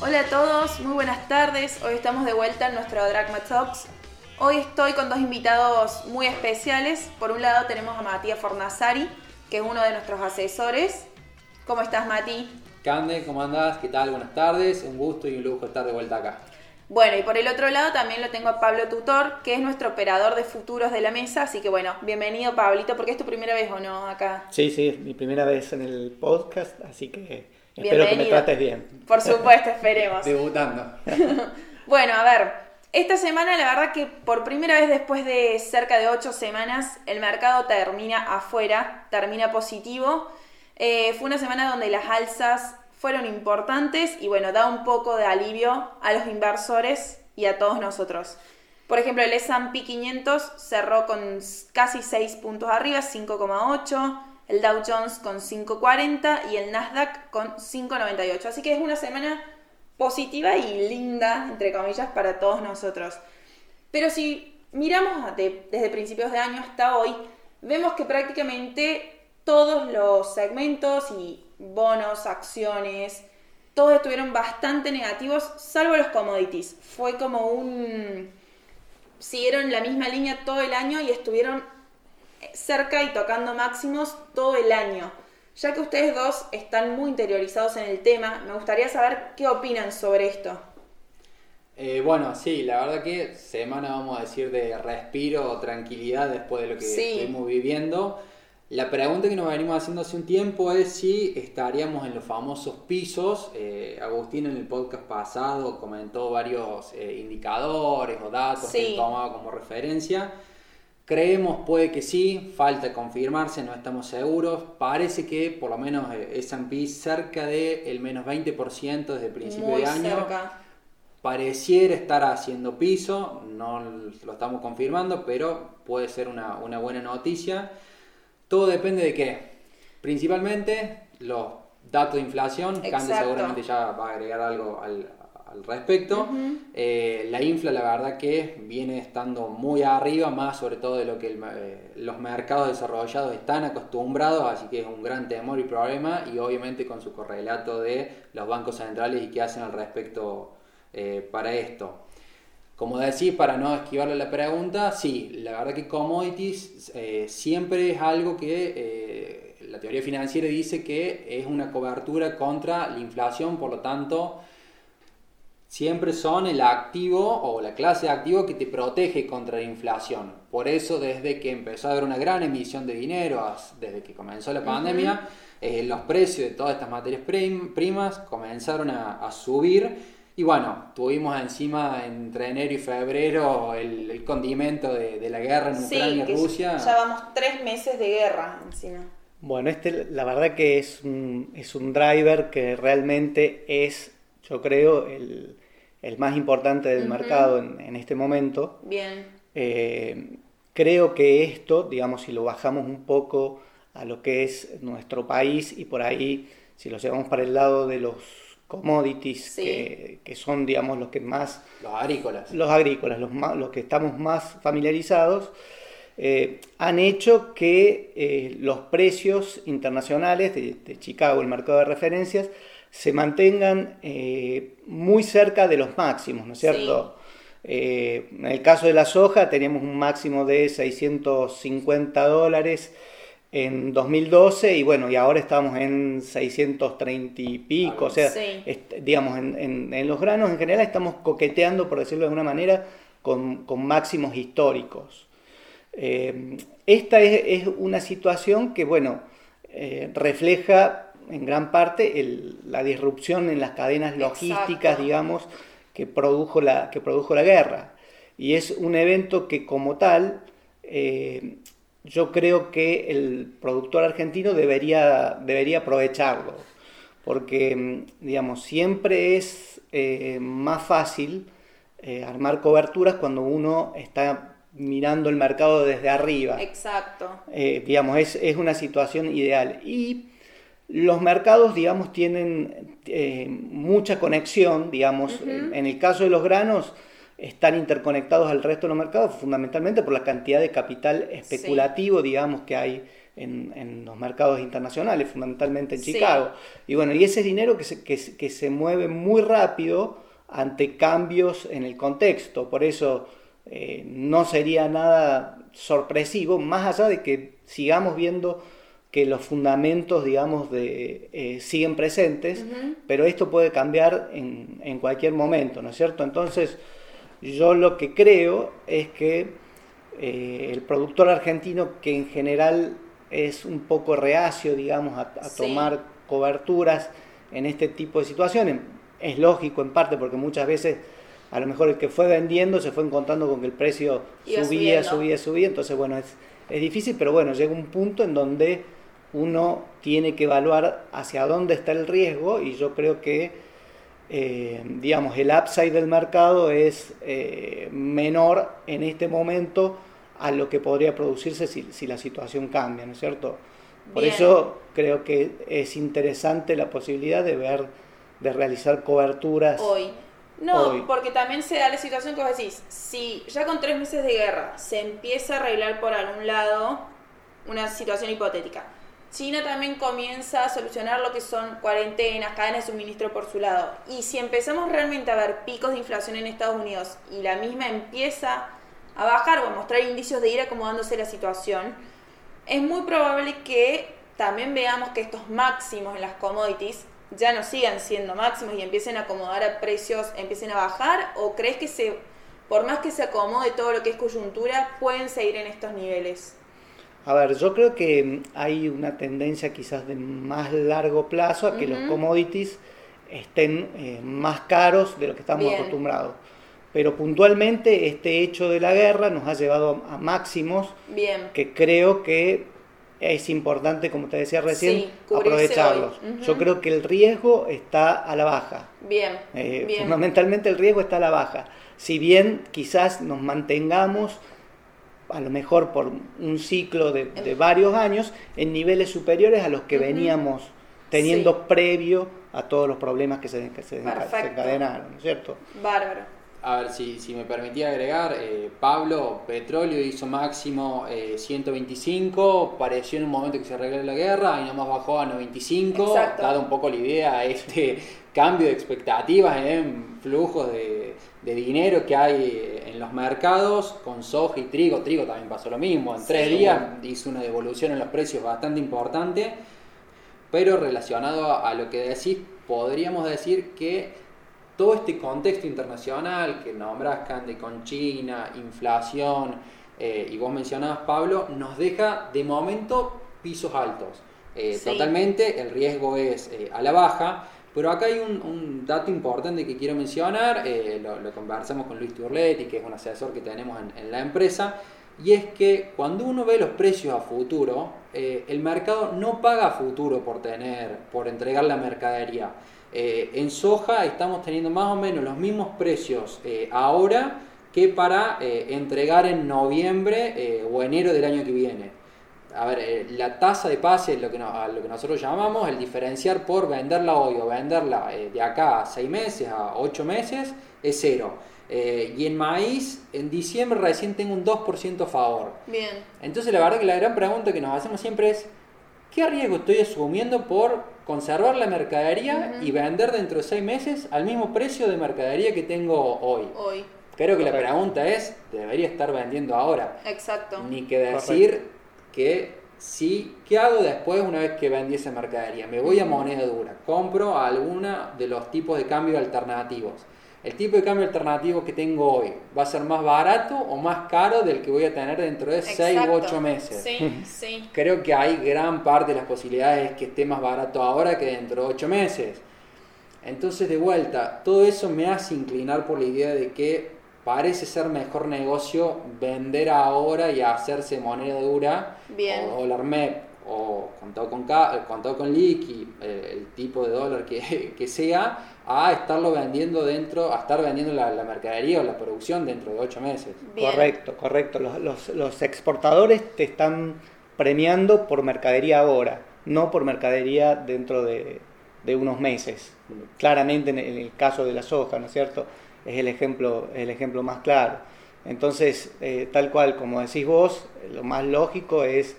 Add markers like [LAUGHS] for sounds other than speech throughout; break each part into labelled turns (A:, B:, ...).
A: Hola a todos, muy buenas tardes. Hoy estamos de vuelta en nuestro Dragma Talks. Hoy estoy con dos invitados muy especiales. Por un lado tenemos a Matías Fornazari, que es uno de nuestros asesores. ¿Cómo estás, Mati?
B: Cande, ¿cómo andás? ¿Qué tal? Buenas tardes. Un gusto y un lujo estar de vuelta acá.
A: Bueno, y por el otro lado también lo tengo a Pablo Tutor, que es nuestro operador de futuros de la mesa. Así que bueno, bienvenido, Pablito, porque es tu primera vez o no acá.
C: Sí, sí, es mi primera vez en el podcast, así que espero que me trates bien.
A: Por supuesto, esperemos. [LAUGHS]
B: Debutando. [LAUGHS]
A: bueno, a ver, esta semana la verdad que por primera vez después de cerca de ocho semanas el mercado termina afuera, termina positivo. Eh, fue una semana donde las alzas fueron importantes y bueno, da un poco de alivio a los inversores y a todos nosotros. Por ejemplo, el S&P 500 cerró con casi 6 puntos arriba, 5,8, el Dow Jones con 5,40 y el Nasdaq con 5,98. Así que es una semana positiva y linda, entre comillas, para todos nosotros. Pero si miramos desde principios de año hasta hoy, vemos que prácticamente todos los segmentos y bonos, acciones, todos estuvieron bastante negativos, salvo los commodities. Fue como un... Siguieron la misma línea todo el año y estuvieron cerca y tocando máximos todo el año. Ya que ustedes dos están muy interiorizados en el tema, me gustaría saber qué opinan sobre esto.
B: Eh, bueno, sí, la verdad que semana, vamos a decir, de respiro o tranquilidad después de lo que estuvimos viviendo. La pregunta que nos venimos haciendo hace un tiempo es si estaríamos en los famosos pisos. Eh, Agustín en el podcast pasado comentó varios eh, indicadores o datos que tomaba como referencia. Creemos, puede que sí, falta confirmarse, no estamos seguros. Parece que por lo menos eh, S&P cerca del menos 20% desde el principio de año. Pareciera estar haciendo piso, no lo estamos confirmando, pero puede ser una, una buena noticia. Todo depende de qué. Principalmente los datos de inflación. Cande seguramente ya va a agregar algo al, respecto. Eh, la infla, la verdad que viene estando muy arriba, más sobre todo de lo que eh, los mercados desarrollados están acostumbrados, así que es un gran temor y problema. Y obviamente con su correlato de los bancos centrales y qué hacen al respecto eh, para esto. Como decís, para no esquivarle la pregunta, sí, la verdad que commodities eh, siempre es algo que eh, la teoría financiera dice que es una cobertura contra la inflación, por lo tanto, siempre son el activo o la clase de activo que te protege contra la inflación. Por eso, desde que empezó a haber una gran emisión de dinero, desde que comenzó la pandemia, eh, los precios de todas estas materias primas comenzaron a subir y bueno, tuvimos encima entre enero y febrero el, condimento de, la guerra en Ucrania y Rusia.
A: Ya vamos tres meses de guerra encima.
C: Bueno, este la verdad que es un, es un driver que realmente es, yo creo, el, más importante del mercado en, este momento.
A: Bien.
C: Eh, creo que esto, digamos, si lo bajamos un poco a lo que es nuestro país y por ahí, si lo llevamos para el lado de los commodities, que, son, digamos, los que más...
B: Los agrícolas.
C: Los agrícolas, los, los que estamos más familiarizados, eh, han hecho que eh, los precios internacionales de, Chicago, el mercado de referencias, se mantengan eh, muy cerca de los máximos, ¿no es cierto? en el caso de la soja teníamos un máximo de 650 dólares en 2012 y bueno, y ahora estamos en 630 y pico, o sea, digamos, en, los granos en general estamos coqueteando, por decirlo de alguna manera, con, máximos históricos. Eh, esta es, una situación que, bueno, eh, refleja en gran parte la disrupción en las cadenas logísticas, digamos, que produjo, la, que produjo la guerra. Y es un evento que como tal eh, yo creo que el productor argentino debería, debería aprovecharlo, porque, mm, digamos, siempre es eh, más fácil eh, armar coberturas cuando uno está mirando el mercado desde arriba.
A: Exacto.
C: Eh, digamos, es, es, una situación ideal. Y los mercados, digamos, tienen mucha conexión, digamos, en el caso de los granos, están interconectados al resto de los mercados, fundamentalmente por la cantidad de capital especulativo, digamos, que hay en, los mercados internacionales, fundamentalmente en Chicago. Y bueno, y ese dinero que se, que, que se mueve muy rápido ante cambios en el contexto. Por eso eh, no sería nada sorpresivo, más allá de que sigamos viendo que los fundamentos, digamos, de, eh, siguen presentes, pero esto puede cambiar en, en, cualquier momento, ¿no es cierto? Entonces, yo lo que creo es que eh, el productor argentino, que en general es un poco reacio, digamos, a, tomar coberturas en este tipo de situaciones, es lógico en parte porque muchas veces a lo mejor el que fue vendiendo se fue encontrando con que el precio subía, subía, subía, entonces bueno, es, es difícil, pero bueno, llega un punto en donde uno tiene que evaluar hacia dónde está el riesgo y yo creo que, eh, digamos, el upside del mercado es eh, menor en este momento a lo que podría producirse si, si la situación cambia, ¿no es cierto? Por eso creo que es interesante la posibilidad de ver, de realizar coberturas.
A: Hoy. No, porque también se da la situación que vos decís, si ya con tres meses de guerra se empieza a arreglar por algún lado una situación hipotética, China también comienza a solucionar lo que son cuarentenas, cadenas de suministro por su lado, y si empezamos realmente a ver picos de inflación en Estados Unidos y la misma empieza a bajar o a mostrar indicios de ir acomodándose la situación, es muy probable que también veamos que estos máximos en las commodities ya no sigan siendo máximos y empiecen a acomodar a precios, empiecen a bajar? ¿O crees que se, por más que se acomode todo lo que es coyuntura, pueden seguir en estos niveles?
C: A ver, yo creo que hay una tendencia quizás de más largo plazo a que los commodities estén eh, más caros de lo que estamos acostumbrados. Pero puntualmente este hecho de la guerra nos ha llevado a máximos
A: Bien.
C: que creo que es importante, como te decía recién, aprovecharlos. Yo creo que el riesgo está a la baja.
A: Eh, bien,
C: Fundamentalmente el riesgo está a la baja. Si bien quizás nos mantengamos, a lo mejor por un ciclo de, varios años, en niveles superiores a los que veníamos teniendo previo a todos los problemas que se, que se encadenaron, ¿no es cierto?
A: Bárbaro.
B: A ver, si, si me permitía agregar, eh, Pablo, petróleo hizo máximo 125, eh, pareció en un momento que se arregló la guerra y nomás bajó a 95, dado un poco la idea este cambio de expectativas en flujos de, dinero que hay en los mercados con soja y trigo. Trigo también pasó lo mismo, en tres días hizo una devolución en los precios bastante importante, pero relacionado a lo que decís, podríamos decir que todo este contexto internacional que nombras, Candy, con China, inflación, eh, y vos mencionabas, Pablo, nos deja de momento pisos altos. Eh, totalmente, el riesgo es eh, a la baja, pero acá hay un, dato importante que quiero mencionar, lo, conversamos con Luis Turletti, que es un asesor que tenemos en, la empresa, y es que cuando uno ve los precios a futuro, el mercado no paga a futuro por tener, por entregar la mercadería. Eh, en soja estamos teniendo más o menos los mismos precios eh, ahora que para eh, entregar en noviembre o enero del año que viene. A ver, la tasa de pase, lo que, a lo que nosotros llamamos el diferenciar por venderla hoy o venderla de acá a 6 meses, a 8 meses, es cero. y en maíz, en diciembre recién tengo un 2% a favor.
A: Bien.
B: Entonces la verdad que la gran pregunta que nos hacemos siempre es, ¿qué riesgo estoy asumiendo por conservar la mercadería y vender dentro de seis meses al mismo precio de mercadería que tengo hoy.
A: Hoy.
B: Creo que la pregunta es, debería estar vendiendo ahora.
A: Exacto.
B: Ni que decir que sí, ¿qué hago después una vez que vendí esa mercadería? Me voy a moneda dura, compro alguna de los tipos de cambio alternativos el tipo de cambio alternativo que tengo hoy va a ser más barato o más caro del que voy a tener dentro de 6 u 8 meses.
A: Sí, [LAUGHS] sí.
B: Creo que hay gran parte de las posibilidades que esté más barato ahora que dentro de 8 meses. Entonces, de vuelta, todo eso me hace inclinar por la idea de que parece ser mejor negocio vender ahora y hacerse moneda dura
A: Bien.
B: o dólar MEP o contado con, contado con liqui, eh, el tipo de dólar que, [LAUGHS] que sea, a estarlo vendiendo dentro, a estar vendiendo la, mercadería o la producción dentro de ocho meses.
C: Correcto, correcto. Los, exportadores te están premiando por mercadería ahora, no por mercadería dentro de, unos meses. Claramente en el, caso de la soja, ¿no es cierto? Es el ejemplo, el ejemplo más claro. Entonces, eh, tal cual como decís vos, lo más lógico es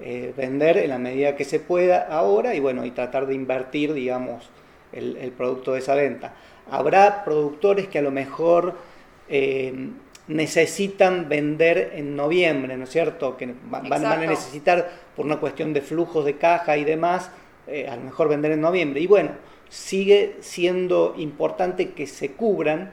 C: eh, vender en la medida que se pueda ahora y bueno, y tratar de invertir, digamos, el, producto de esa venta. Habrá productores que a lo mejor eh, necesitan vender en noviembre, ¿no es cierto? Que van, a necesitar, por una cuestión de flujos de caja y demás, a lo mejor vender en noviembre. Y bueno, sigue siendo importante que se cubran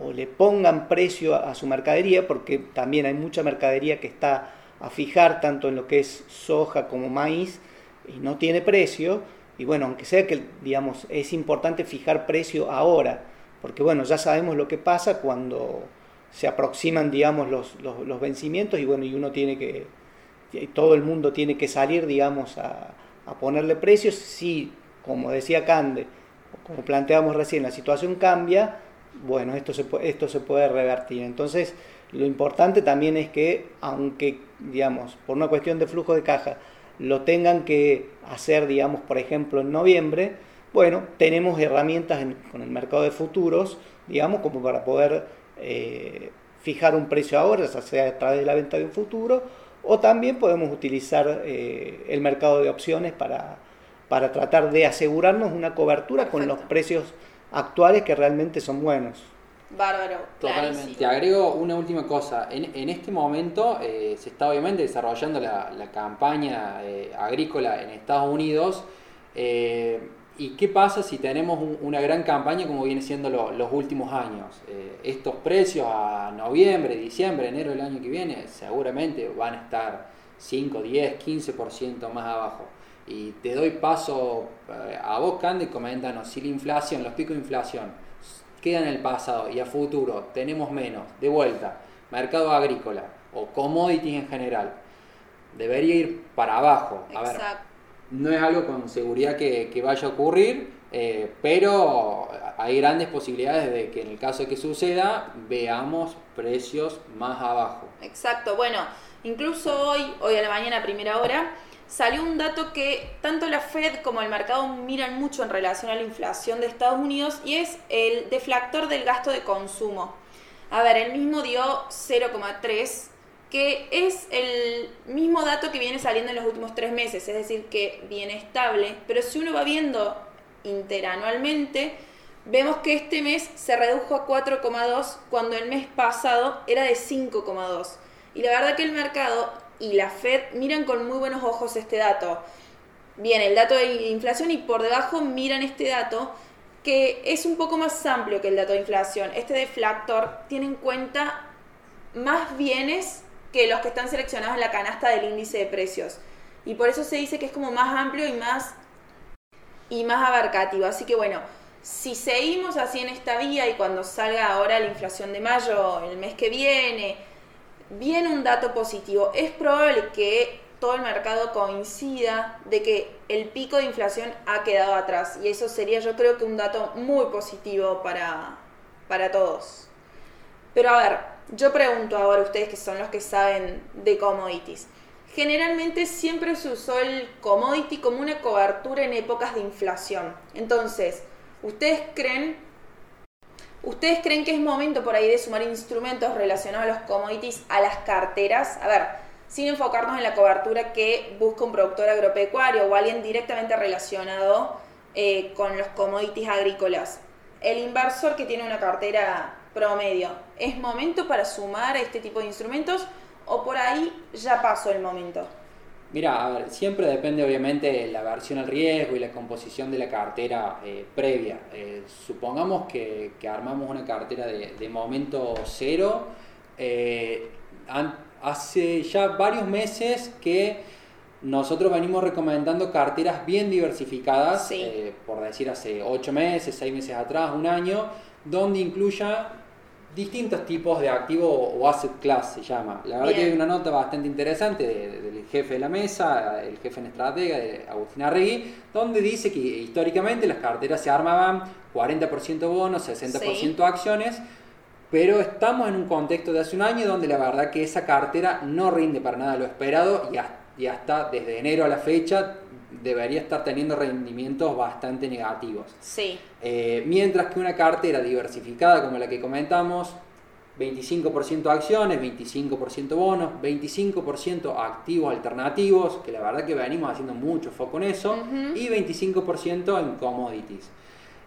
C: o le pongan precio a, su mercadería, porque también hay mucha mercadería que está a fijar tanto en lo que es soja como maíz y no tiene precio. Y bueno, aunque sea que, digamos, es importante fijar precio ahora, porque bueno, ya sabemos lo que pasa cuando se aproximan, digamos, los, los, vencimientos y bueno, y uno tiene que, todo el mundo tiene que salir, digamos, a, a ponerle precios. Si, como decía Cande, como planteamos recién, la situación cambia, bueno, esto se, esto se puede revertir. Entonces, lo importante también es que, aunque, digamos, por una cuestión de flujo de caja, lo tengan que hacer, digamos, por ejemplo, en noviembre, bueno, tenemos herramientas con el mercado de futuros, digamos, como para poder eh, fijar un precio ahora, ya sea a través de la venta de un futuro, o también podemos utilizar eh, el mercado de opciones para, para tratar de asegurarnos una cobertura con los precios actuales que realmente son buenos.
A: Bárbaro.
B: Totalmente. Te agrego una última cosa. En, en este momento eh, se está obviamente desarrollando la, la campaña agrícola en Estados Unidos. ¿Y qué pasa si tenemos una gran campaña como viene siendo los últimos años? Eh, estos precios a noviembre, diciembre, enero del año que viene seguramente van a estar 5, 10, 15% más abajo. Y te doy paso eh, a vos, Candy, coméntanos si la inflación, los picos de inflación quedan en el pasado y a futuro tenemos menos, de vuelta, mercado agrícola o commodities en general, debería ir para abajo. A Exacto no es algo con seguridad que, vaya a ocurrir, eh, pero hay grandes posibilidades de que en el caso de que suceda veamos precios más abajo.
A: Exacto, bueno, incluso hoy, hoy a la mañana, a primera hora, salió un dato que tanto la Fed como el mercado miran mucho en relación a la inflación de Estados Unidos y es el deflactor del gasto de consumo. A ver, el mismo dio 0,3 que es el mismo dato que viene saliendo en los últimos tres meses, es decir, que viene estable, pero si uno va viendo interanualmente, vemos que este mes se redujo a 4,2 cuando el mes pasado era de 5,2. Y la verdad que el mercado y la Fed miran con muy buenos ojos este dato. Bien, el dato de inflación y por debajo miran este dato que es un poco más amplio que el dato de inflación. Este deflactor tiene en cuenta más bienes que los que están seleccionados en la canasta del índice de precios. Y por eso se dice que es como más amplio y más, y más abarcativo. Así que bueno, si seguimos así en esta vía y cuando salga ahora la inflación de mayo, el mes que viene, viene un dato positivo, es probable que todo el mercado coincida de que el pico de inflación ha quedado atrás. Y eso sería yo creo que un dato muy positivo para, para todos. Pero a ver, yo pregunto ahora a ustedes que son los que saben de commodities. Generalmente siempre se usó el commodity como una cobertura en épocas de inflación. Entonces, ¿ustedes creen, ¿ustedes creen que es momento por ahí de sumar instrumentos relacionados a los commodities a las carteras? A ver, sin enfocarnos en la cobertura que busca un productor agropecuario o alguien directamente relacionado eh, con los commodities agrícolas. El inversor que tiene una cartera promedio. ¿Es momento para sumar este tipo de instrumentos o por ahí ya pasó el momento?
B: Mira, a ver, siempre depende obviamente de la versión al riesgo y la composición de la cartera eh, previa. Eh, supongamos que, armamos una cartera de, momento cero. Eh, hace ya varios meses que nosotros venimos recomendando carteras bien diversificadas, por decir hace ocho meses, seis meses atrás, un año, donde incluya distintos tipos de activo o asset class se llama. La verdad que hay una nota bastante interesante del jefe de la mesa, el jefe en estratega, de Agustín Arregui, donde dice que históricamente las carteras se armaban 40% bonos, 60% acciones, pero estamos en un contexto de hace un año donde la verdad que esa cartera no rinde para nada lo esperado y hasta desde enero a la fecha debería estar teniendo rendimientos bastante negativos.
A: Sí.
B: Eh, mientras que una cartera diversificada como la que comentamos 25% acciones, 25% bonos, 25% activos alternativos, que la verdad que venimos haciendo mucho foco en eso, y 25% en commodities.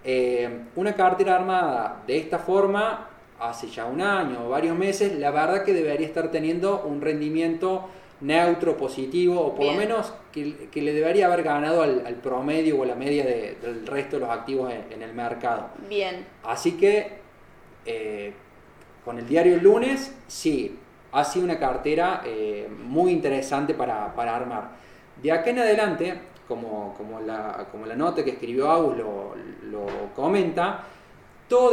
B: Eh, una cartera armada de esta forma, hace ya un año o varios meses, la verdad que debería estar teniendo un rendimiento neutro, positivo, o por lo menos que, le debería haber ganado al, promedio o a la media del resto de los activos en, el mercado.
A: Bien.
B: Así que, eh, con el diario el lunes, sí, ha sido una cartera eh, muy interesante para, armar. De acá en adelante, como, como, la, como la nota que escribió Agus lo, lo comenta, todo,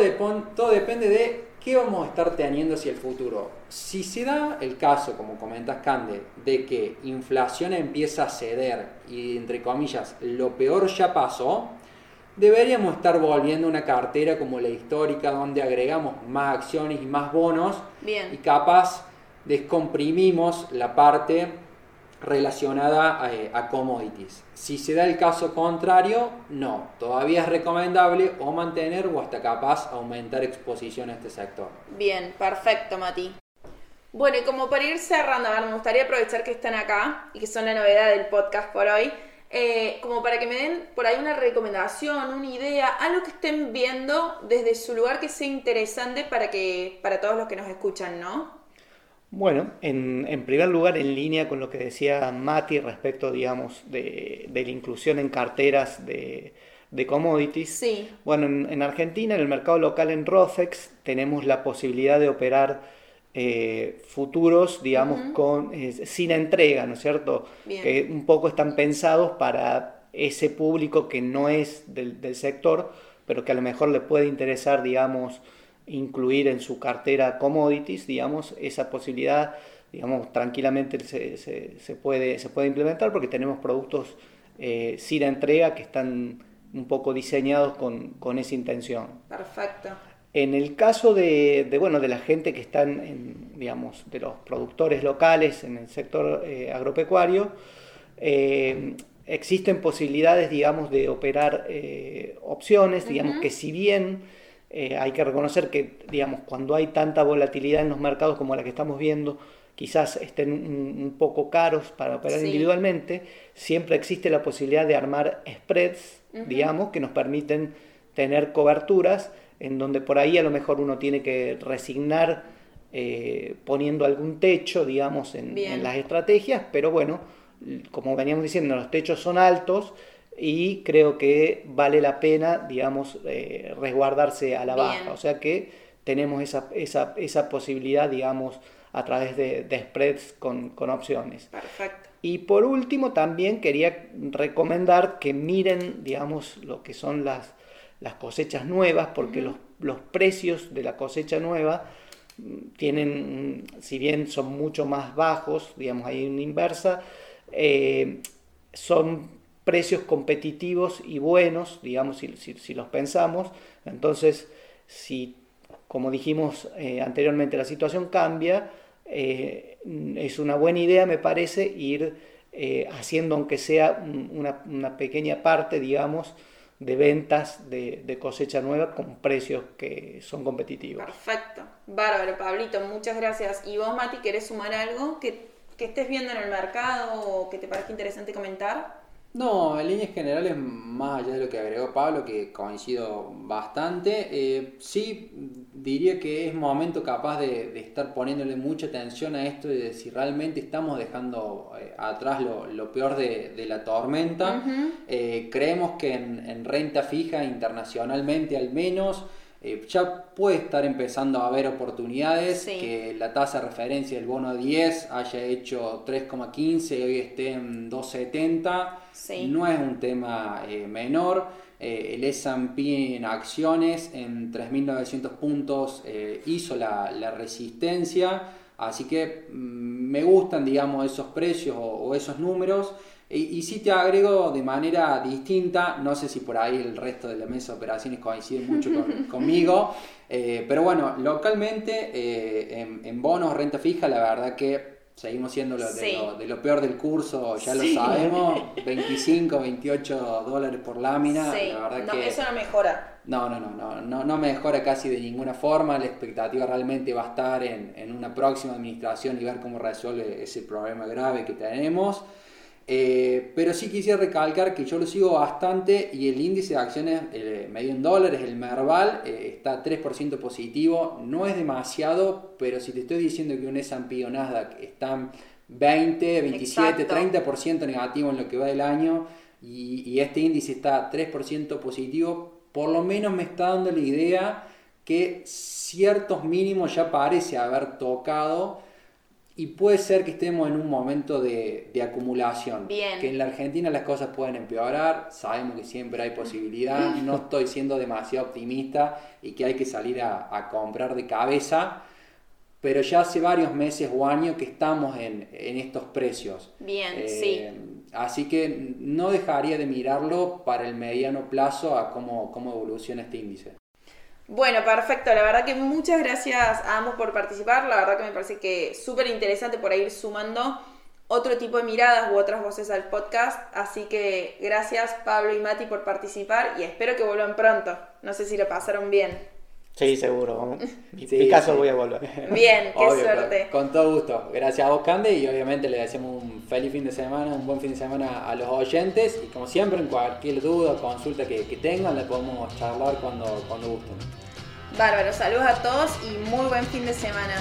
B: todo depende de ¿qué vamos a estar teniendo hacia el futuro? Si se da el caso, como comentas Cande, de que inflación empieza a ceder y entre comillas lo peor ya pasó, deberíamos estar volviendo a una cartera como la histórica donde agregamos más acciones y más bonos
A: Bien.
B: y capaz descomprimimos la parte relacionada eh, a, commodities. Si se da el caso contrario, no, todavía es recomendable o mantener o hasta capaz aumentar exposición a este sector.
A: Bien, perfecto, Mati. Bueno, y como para ir cerrando, me gustaría aprovechar que están acá y que son la novedad del podcast por hoy, eh, como para que me den por ahí una recomendación, una idea, algo que estén viendo desde su lugar que sea interesante para que para todos los que nos escuchan, ¿no?
C: Bueno, en, primer lugar, en línea con lo que decía Mati respecto, digamos, de, la inclusión en carteras de, commodities.
A: Sí.
C: Bueno, en, Argentina, en el mercado local en Rofex, tenemos la posibilidad de operar eh, futuros, digamos, con, eh, sin entrega, ¿no es cierto? Que un poco están pensados para ese público que no es del, del sector, pero que a lo mejor le puede interesar, digamos, incluir en su cartera commodities, digamos, esa posibilidad, digamos, tranquilamente se, se, puede, se puede implementar porque tenemos productos eh, sin entrega que están un poco diseñados con, con, esa intención.
A: Perfecto.
C: En el caso de, de, bueno, de la gente que están, en, digamos, de los productores locales en el sector eh, agropecuario, eh, existen posibilidades, digamos, de operar opciones, digamos, que si bien eh, hay que reconocer que, digamos, cuando hay tanta volatilidad en los mercados como la que estamos viendo, quizás estén un, poco caros para operar individualmente, siempre existe la posibilidad de armar spreads, digamos, que nos permiten tener coberturas en donde por ahí a lo mejor uno tiene que resignar eh, poniendo algún techo, digamos, en, en, las estrategias, pero bueno, como veníamos diciendo, los techos son altos, y creo que vale la pena, digamos, eh, resguardarse a la baja. O sea que tenemos esa, esa, esa posibilidad, digamos, a través de, spreads con, con, opciones.
A: Perfecto.
C: Y por último, también quería recomendar que miren, digamos, lo que son las, las cosechas nuevas, porque los, los, precios de la cosecha nueva mm, tienen, si bien son mucho más bajos, digamos, hay una inversa, eh, son precios competitivos y buenos, digamos, si, los pensamos. Entonces, si, como dijimos eh, anteriormente, la situación cambia, eh, es una buena idea, me parece, ir eh, haciendo, aunque sea una, pequeña parte, digamos, de ventas de, cosecha nueva con precios que son competitivos.
A: Perfecto. Bárbaro, Pablito, muchas gracias. ¿Y vos, Mati, querés sumar algo que, que estés viendo en el mercado o que te parezca interesante comentar?
B: No, en líneas generales, más allá de lo que agregó Pablo, que coincido bastante, eh, sí diría que es momento capaz de, estar poniéndole mucha atención a esto y de si realmente estamos dejando eh, atrás lo, peor de, la tormenta. Eh, creemos que en, renta fija internacionalmente al menos ya puede estar empezando a haber oportunidades, que la tasa de referencia del bono 10 haya hecho 3,15 y hoy esté en 2,70 no es un tema eh, menor. Eh, el S&P en acciones en 3.900 puntos eh, hizo la, resistencia. Así que mm, me gustan, digamos, esos precios o, esos números. Y, si te agrego de manera distinta, no sé si por ahí el resto de la mesa de operaciones coincide mucho [LAUGHS] conmigo, pero bueno, localmente en, en bonos, renta fija, la verdad que seguimos siendo lo, de, lo, peor del curso, ya lo sabemos, [LAUGHS] 25, 28 dólares por lámina, la verdad que...
A: Eso no mejora.
B: No, no, no, no, no, mejora casi de ninguna forma, la expectativa realmente va a estar en, en una próxima administración y ver cómo resuelve ese problema grave que tenemos. Eh, pero sí quisiera recalcar que yo lo sigo bastante y el índice de acciones eh, medio en dólares, el Merval, eh, está 3% positivo. No es demasiado, pero si te estoy diciendo que un S&P o Nasdaq están 20, 27, 30% negativo en lo que va del año y, y este índice está 3% positivo, por lo menos me está dando la idea que ciertos mínimos ya parece haber tocado y puede ser que estemos en un momento de, acumulación. Que en la Argentina las cosas pueden empeorar, sabemos que siempre hay posibilidad, [LAUGHS] no estoy siendo demasiado optimista y que hay que salir a, comprar de cabeza, pero ya hace varios meses o años que estamos en, estos precios.
A: Bien, eh, sí.
B: Así que no dejaría de mirarlo para el mediano plazo a cómo, cómo evoluciona este índice.
A: Bueno, perfecto. La verdad que muchas gracias a ambos por participar. La verdad que me parece que súper interesante por ir sumando otro tipo de miradas u otras voces al podcast. Así que gracias Pablo y Mati por participar y espero que vuelvan pronto. No sé si lo pasaron bien.
C: Sí, seguro. En [LAUGHS] mi caso voy a volver.
A: Bien, qué suerte.
B: Con, todo gusto. Gracias a vos, Cande, y obviamente le deseamos un feliz fin de semana, un buen fin de semana a los oyentes. Y como siempre, en cualquier duda o consulta que, tengan, le podemos charlar cuando, cuando gusten.
A: Bárbaro, saludos a todos y muy buen fin de semana.